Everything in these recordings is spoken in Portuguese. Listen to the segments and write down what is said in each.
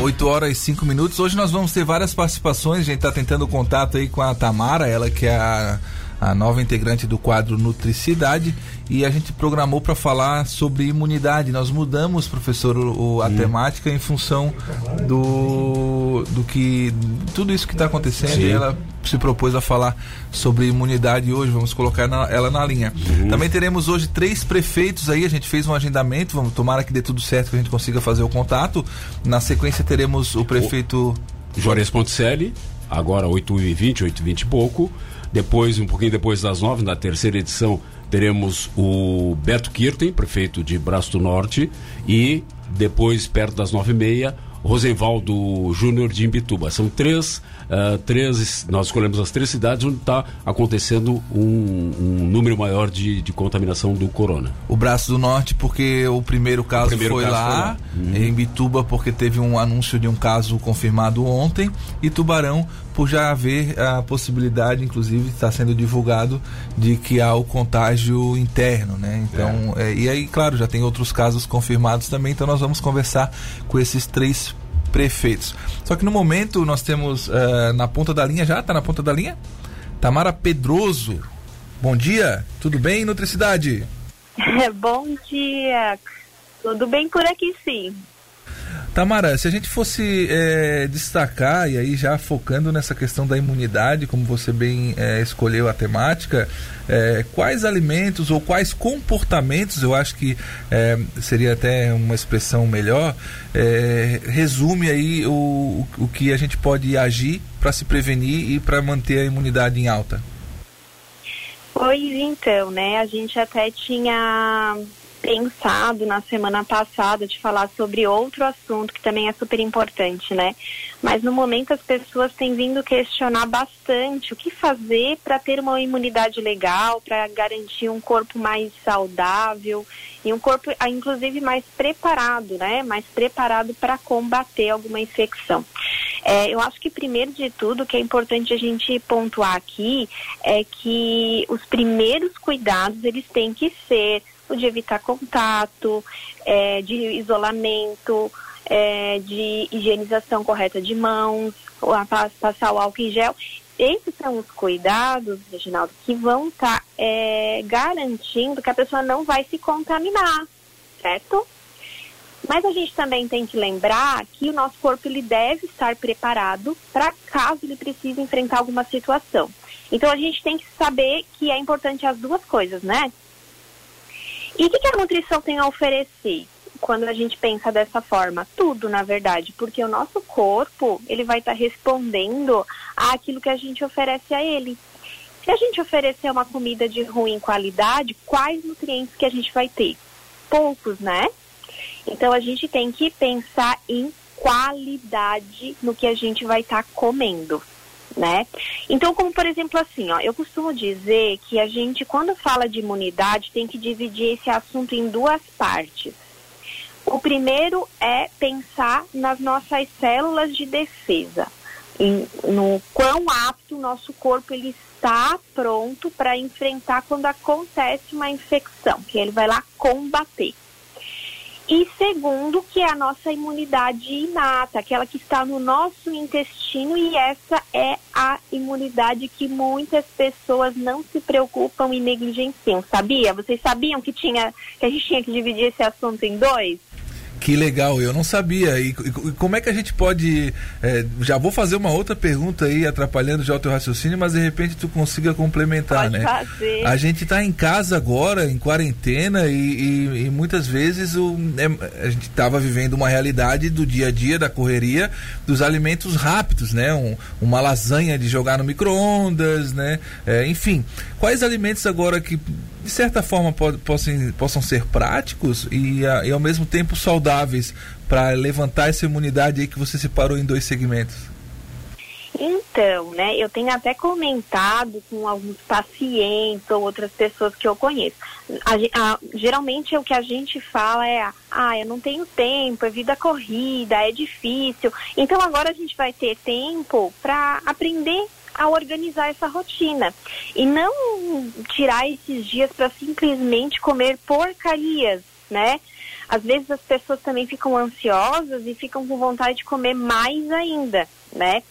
8 horas e 5 minutos. Hoje nós vamos ter várias participações. A gente está tentando contato aí com a Tamara, ela que é a, a nova integrante do quadro Nutricidade. E a gente programou para falar sobre imunidade. Nós mudamos, professor, o, a hum. temática em função do, do que. Tudo isso que está acontecendo. Sim. E ela se propôs a falar sobre imunidade hoje. Vamos colocar na, ela na linha. Uhum. Também teremos hoje três prefeitos aí. A gente fez um agendamento. Vamos tomar que dê tudo certo que a gente consiga fazer o contato. Na sequência teremos o prefeito. O Juarez Ponticelli, agora 8h20, 8h20 e pouco. Depois, um pouquinho depois das 9 na terceira edição, teremos o Beto Kirten, prefeito de Braço do Norte, e depois, perto das 9h30, Rosenvaldo Júnior de Imbituba. São três, uh, três, nós escolhemos as três cidades onde está acontecendo um, um, número maior de, de, contaminação do corona. O Braço do Norte, porque o primeiro caso, o primeiro foi, caso lá, foi, lá, em Imbituba, porque teve um anúncio de um caso confirmado ontem, e Tubarão, por já haver a possibilidade, inclusive está sendo divulgado, de que há o contágio interno, né? Então, é. É, e aí, claro, já tem outros casos confirmados também, então nós vamos conversar com esses três prefeitos. Só que no momento nós temos uh, na ponta da linha, já está na ponta da linha? Tamara Pedroso. Bom dia, tudo bem, Nutricidade? Bom dia, tudo bem por aqui sim. Tamara, se a gente fosse é, destacar, e aí já focando nessa questão da imunidade, como você bem é, escolheu a temática, é, quais alimentos ou quais comportamentos, eu acho que é, seria até uma expressão melhor, é, resume aí o, o que a gente pode agir para se prevenir e para manter a imunidade em alta? Pois então, né? A gente até tinha pensado na semana passada de falar sobre outro assunto que também é super importante, né? Mas no momento as pessoas têm vindo questionar bastante o que fazer para ter uma imunidade legal, para garantir um corpo mais saudável e um corpo, ah, inclusive, mais preparado, né? Mais preparado para combater alguma infecção. É, eu acho que primeiro de tudo, o que é importante a gente pontuar aqui é que os primeiros cuidados eles têm que ser de evitar contato, é, de isolamento, é, de higienização correta de mãos, passar o álcool em gel. Esses são os cuidados, Reginaldo, que vão estar tá, é, garantindo que a pessoa não vai se contaminar, certo? Mas a gente também tem que lembrar que o nosso corpo ele deve estar preparado para caso ele precise enfrentar alguma situação. Então a gente tem que saber que é importante as duas coisas, né? E o que, que a nutrição tem a oferecer? quando a gente pensa dessa forma? Tudo, na verdade, porque o nosso corpo, ele vai estar tá respondendo àquilo que a gente oferece a ele. Se a gente oferecer uma comida de ruim qualidade, quais nutrientes que a gente vai ter? Poucos, né? Então a gente tem que pensar em qualidade no que a gente vai estar tá comendo né? Então, como por exemplo assim, ó, eu costumo dizer que a gente, quando fala de imunidade, tem que dividir esse assunto em duas partes. O primeiro é pensar nas nossas células de defesa, em, no quão apto o nosso corpo ele está pronto para enfrentar quando acontece uma infecção, que ele vai lá combater. E segundo, que é a nossa imunidade inata, aquela que está no nosso intestino, e essa é a imunidade que muitas pessoas não se preocupam e negligenciam. Sabia? Vocês sabiam que, tinha, que a gente tinha que dividir esse assunto em dois? Que legal, eu não sabia. E, e como é que a gente pode. É, já vou fazer uma outra pergunta aí, atrapalhando já o teu raciocínio, mas de repente tu consiga complementar, pode né? Fazer. A gente está em casa agora, em quarentena, e, e, e muitas vezes o, é, a gente estava vivendo uma realidade do dia a dia, da correria, dos alimentos rápidos, né? Um, uma lasanha de jogar no micro-ondas, né? É, enfim, quais alimentos agora que de certa forma possam, possam ser práticos e, e ao mesmo tempo saudáveis para levantar essa imunidade aí que você separou em dois segmentos? Então, né, eu tenho até comentado com alguns pacientes ou outras pessoas que eu conheço. A, a, geralmente o que a gente fala é, ah, eu não tenho tempo, é vida corrida, é difícil. Então agora a gente vai ter tempo para aprender a organizar essa rotina e não tirar esses dias para simplesmente comer porcarias, né? às vezes as pessoas também ficam ansiosas e ficam com vontade de comer mais ainda, né?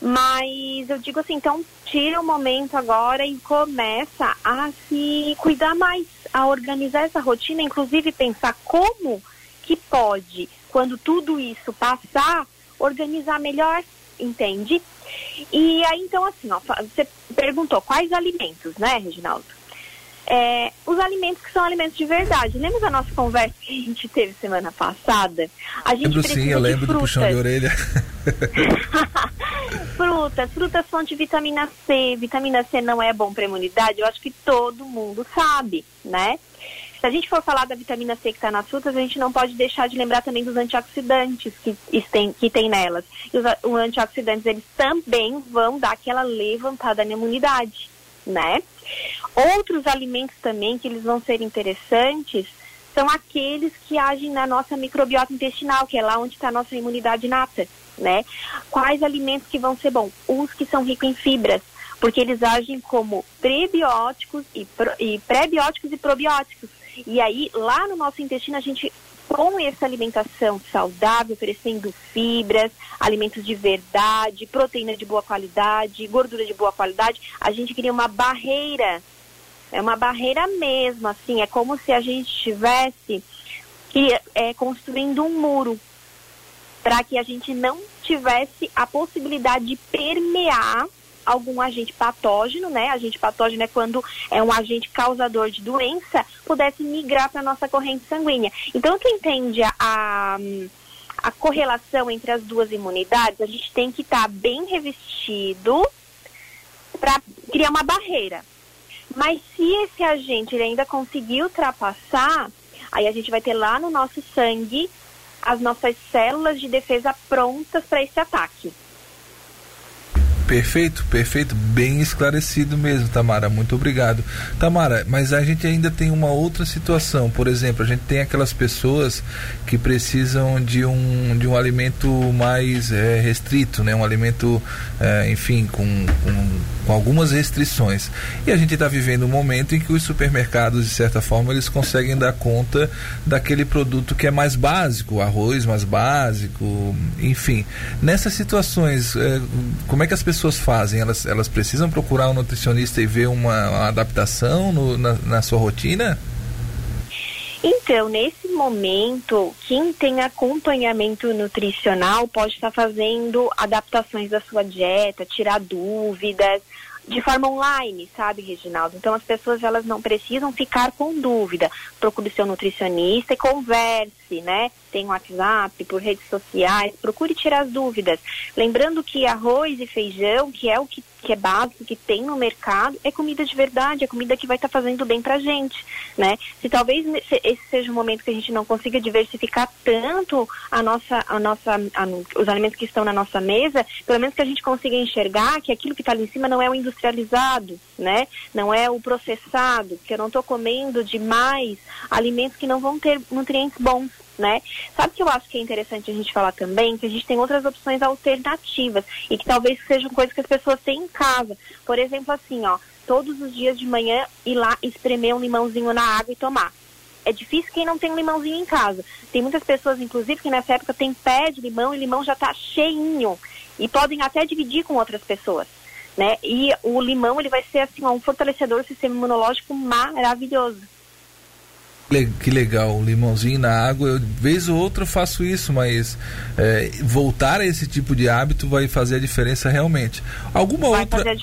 Mas eu digo assim, então tira o momento agora e começa a se cuidar mais, a organizar essa rotina, inclusive pensar como que pode, quando tudo isso passar, organizar melhor, entende? E aí então assim, ó, você perguntou quais alimentos, né, Reginaldo? É, os alimentos que são alimentos de verdade. Lembra da nossa conversa que a gente teve semana passada? A gente lembro sim, eu lembro do puxão de orelha. frutas, frutas são de vitamina C. Vitamina C não é bom para imunidade, eu acho que todo mundo sabe, né? Se a gente for falar da vitamina C que está nas frutas, a gente não pode deixar de lembrar também dos antioxidantes que tem, que tem nelas. E os, os antioxidantes, eles também vão dar aquela levantada na imunidade, né? Outros alimentos também que eles vão ser interessantes são aqueles que agem na nossa microbiota intestinal, que é lá onde está a nossa imunidade nata, né? Quais alimentos que vão ser bons? Os que são ricos em fibras, porque eles agem como prebióticos e, e pré-bióticos e probióticos. E aí, lá no nosso intestino, a gente com essa alimentação saudável, oferecendo fibras, alimentos de verdade, proteína de boa qualidade, gordura de boa qualidade, a gente cria uma barreira. É uma barreira mesmo, assim, é como se a gente estivesse é, construindo um muro para que a gente não tivesse a possibilidade de permear algum agente patógeno, né? Agente patógeno é quando é um agente causador de doença, pudesse migrar para a nossa corrente sanguínea. Então, quem entende a, a, a, correlação entre as duas imunidades, a gente tem que estar tá bem revestido para criar uma barreira. Mas se esse agente ele ainda conseguir ultrapassar, aí a gente vai ter lá no nosso sangue as nossas células de defesa prontas para esse ataque. Perfeito, perfeito, bem esclarecido mesmo, Tamara. Muito obrigado. Tamara, mas a gente ainda tem uma outra situação. Por exemplo, a gente tem aquelas pessoas que precisam de um, de um alimento mais é, restrito, né? Um alimento, é, enfim, com, com, com, algumas restrições. E a gente está vivendo um momento em que os supermercados, de certa forma, eles conseguem dar conta daquele produto que é mais básico, arroz mais básico, enfim. Nessas situações, é, como é que as pessoas fazem? Elas, elas precisam procurar um nutricionista e ver uma, uma adaptação no, na, na sua rotina? Então, nesse momento, quem tem acompanhamento nutricional pode estar fazendo adaptações da sua dieta, tirar dúvidas, de forma online, sabe, Reginaldo? Então as pessoas elas não precisam ficar com dúvida. Procure seu nutricionista e converse, né? Tem WhatsApp, por redes sociais, procure tirar as dúvidas. Lembrando que arroz e feijão, que é o que que é básico, que tem no mercado, é comida de verdade, é comida que vai estar tá fazendo bem pra gente, né? Se talvez esse seja um momento que a gente não consiga diversificar tanto a nossa, a nossa, a, os alimentos que estão na nossa mesa, pelo menos que a gente consiga enxergar que aquilo que está ali em cima não é o industrializado, né? Não é o processado, que eu não estou comendo demais alimentos que não vão ter nutrientes bons né? Sabe que eu acho que é interessante a gente falar também que a gente tem outras opções alternativas e que talvez sejam coisas que as pessoas têm em casa. Por exemplo, assim, ó, todos os dias de manhã ir lá espremer um limãozinho na água e tomar. É difícil quem não tem um limãozinho em casa. Tem muitas pessoas, inclusive, que nessa época tem pé de limão e limão já está cheinho. E podem até dividir com outras pessoas. Né? E o limão ele vai ser assim, um fortalecedor do sistema imunológico maravilhoso que legal, limãozinho na água. Eu, vez ou outra eu faço isso, mas é, voltar a esse tipo de hábito vai fazer a diferença realmente. Alguma vai outra.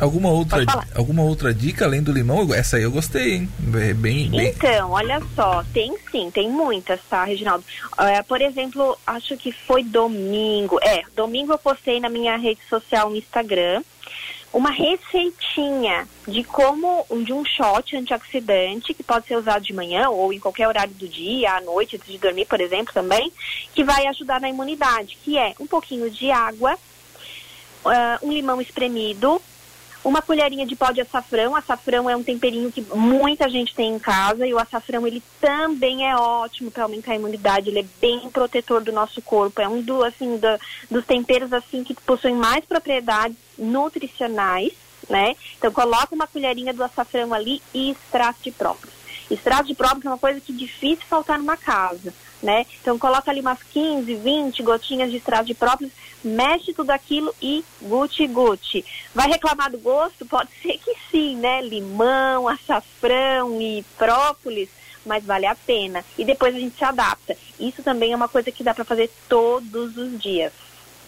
Alguma outra, alguma outra dica além do limão? Essa aí eu gostei, hein? Bem, bem... Então, olha só, tem sim, tem muitas, tá, Reginaldo? Uh, por exemplo, acho que foi domingo. É, domingo eu postei na minha rede social no Instagram uma receitinha de como de um shot antioxidante que pode ser usado de manhã ou em qualquer horário do dia, à noite, antes de dormir, por exemplo, também, que vai ajudar na imunidade, que é um pouquinho de água, uh, um limão espremido, uma colherinha de pó de açafrão. Açafrão é um temperinho que muita gente tem em casa e o açafrão ele também é ótimo para aumentar a imunidade. Ele é bem protetor do nosso corpo. É um do, assim, do, dos temperos assim que possuem mais propriedades nutricionais, né? Então coloca uma colherinha do açafrão ali e extrato próprio. Extrato de própolis é uma coisa que é difícil faltar numa casa, né? Então coloca ali umas 15, 20 gotinhas de extrato de própolis, mexe tudo aquilo e guti-guti. Vai reclamar do gosto? Pode ser que sim, né? Limão, açafrão e própolis, mas vale a pena. E depois a gente se adapta. Isso também é uma coisa que dá para fazer todos os dias.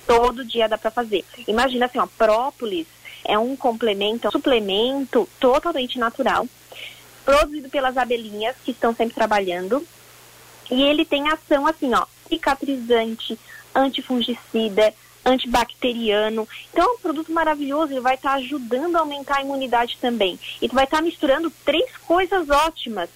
Todo dia dá para fazer. Imagina assim, ó, própolis é um complemento, é um suplemento totalmente natural, produzido pelas abelhinhas que estão sempre trabalhando. E ele tem ação assim, ó, cicatrizante, antifungicida, antibacteriano. Então é um produto maravilhoso, ele vai estar tá ajudando a aumentar a imunidade também. E tu vai estar tá misturando três coisas ótimas.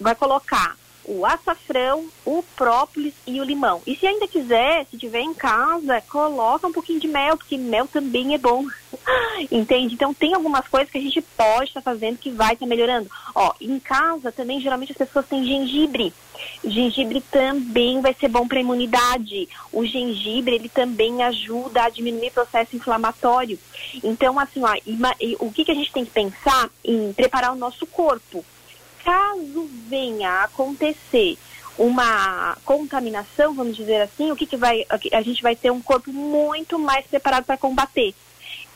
Vai colocar o açafrão, o própolis e o limão. E se ainda quiser, se tiver em casa, coloca um pouquinho de mel, porque mel também é bom. Entende? Então tem algumas coisas que a gente pode estar tá fazendo que vai estar tá melhorando. Ó, em casa também geralmente as pessoas têm gengibre. Gengibre também vai ser bom para imunidade. O gengibre ele também ajuda a diminuir o processo inflamatório. Então assim, ó, o que, que a gente tem que pensar em preparar o nosso corpo? Caso venha a acontecer uma contaminação, vamos dizer assim, o que, que vai. A gente vai ter um corpo muito mais preparado para combater.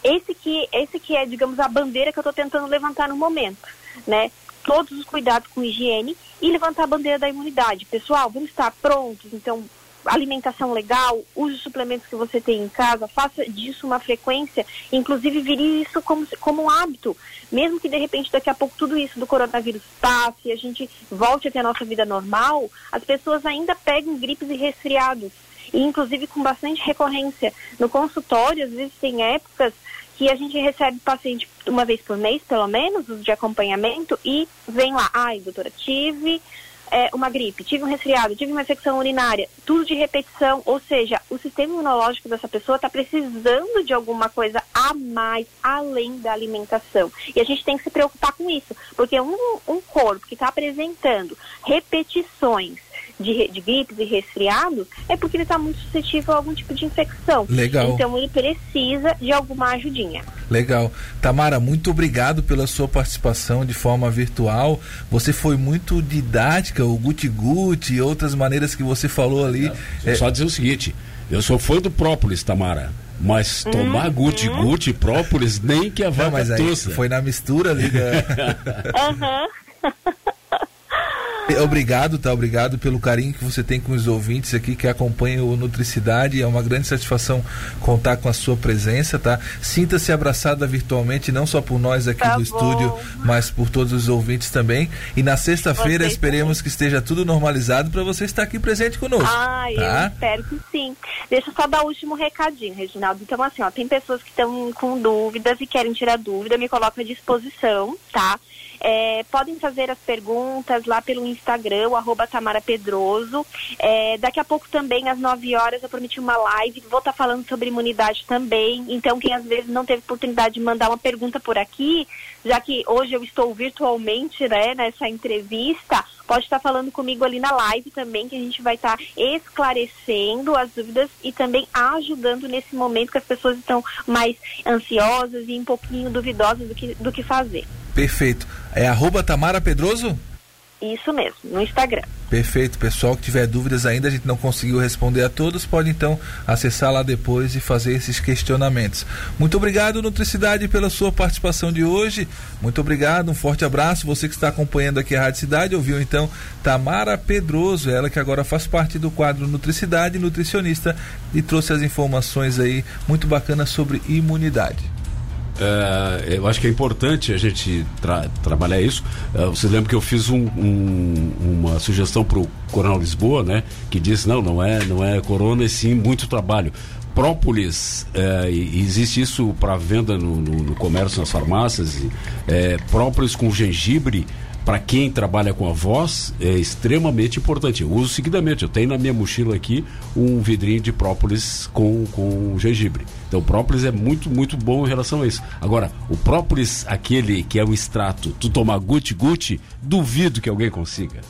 Esse que, esse que é, digamos, a bandeira que eu estou tentando levantar no momento, né? Todos os cuidados com higiene e levantar a bandeira da imunidade. Pessoal, vamos estar prontos, então alimentação legal, use os suplementos que você tem em casa, faça disso uma frequência, inclusive vire isso como, como um hábito. Mesmo que de repente daqui a pouco tudo isso do coronavírus passe e a gente volte a ter a nossa vida normal, as pessoas ainda pegam gripes e resfriados. E inclusive com bastante recorrência. No consultório, às vezes tem épocas que a gente recebe paciente uma vez por mês, pelo menos, de acompanhamento, e vem lá, ai, doutora, tive é, uma gripe, tive um resfriado, tive uma infecção urinária, tudo de repetição, ou seja, o sistema imunológico dessa pessoa está precisando de alguma coisa a mais, além da alimentação. E a gente tem que se preocupar com isso, porque um, um corpo que está apresentando repetições de, de gripes e resfriados, é porque ele está muito suscetível a algum tipo de infecção. Legal. Então ele precisa de alguma ajudinha. Legal. Tamara, muito obrigado pela sua participação de forma virtual. Você foi muito didática, o guti-guti e outras maneiras que você falou ali. É, é... Só dizer o seguinte, eu sou fã do própolis, Tamara. Mas tomar uhum. guti-guti, própolis, nem que a vaca Não, mas aí Foi na mistura ali. Aham. Obrigado, tá? Obrigado pelo carinho que você tem com os ouvintes aqui que acompanham o Nutricidade. É uma grande satisfação contar com a sua presença, tá? Sinta-se abraçada virtualmente, não só por nós aqui tá do bom. estúdio, mas por todos os ouvintes também. E na sexta-feira esperemos também. que esteja tudo normalizado para você estar aqui presente conosco. Ah, tá? eu espero que sim. Deixa eu só dar o último recadinho, Reginaldo. Então, assim, ó, tem pessoas que estão com dúvidas e querem tirar dúvida, me coloca à disposição, tá? É, podem fazer as perguntas lá pelo Instagram, o arroba Tamara Pedroso. É, daqui a pouco também, às 9 horas, eu prometi uma live. Vou estar tá falando sobre imunidade também. Então, quem às vezes não teve oportunidade de mandar uma pergunta por aqui, já que hoje eu estou virtualmente né, nessa entrevista, pode estar tá falando comigo ali na live também, que a gente vai estar tá esclarecendo as dúvidas e também ajudando nesse momento que as pessoas estão mais ansiosas e um pouquinho duvidosas do que, do que fazer. Perfeito. É arroba Tamara Pedroso? Isso mesmo, no Instagram. Perfeito, pessoal que tiver dúvidas ainda, a gente não conseguiu responder a todos, pode então acessar lá depois e fazer esses questionamentos. Muito obrigado, Nutricidade, pela sua participação de hoje. Muito obrigado, um forte abraço. Você que está acompanhando aqui a Rádio Cidade, ouviu então Tamara Pedroso, ela que agora faz parte do quadro Nutricidade, nutricionista, e trouxe as informações aí muito bacanas sobre imunidade. É, eu acho que é importante a gente tra trabalhar isso. Uh, você lembra que eu fiz um, um, uma sugestão para o Coronel Lisboa, né? Que disse não, não é, não é corona, e sim muito trabalho. Própolis, é, existe isso para venda no, no, no, comércio, nas farmácias. É, própolis com gengibre para quem trabalha com a voz, é extremamente importante. Eu uso seguidamente. Eu tenho na minha mochila aqui um vidrinho de própolis com, com gengibre. Então, própolis é muito, muito bom em relação a isso. Agora, o própolis, aquele que é o extrato, tu tomar guti-guti, duvido que alguém consiga.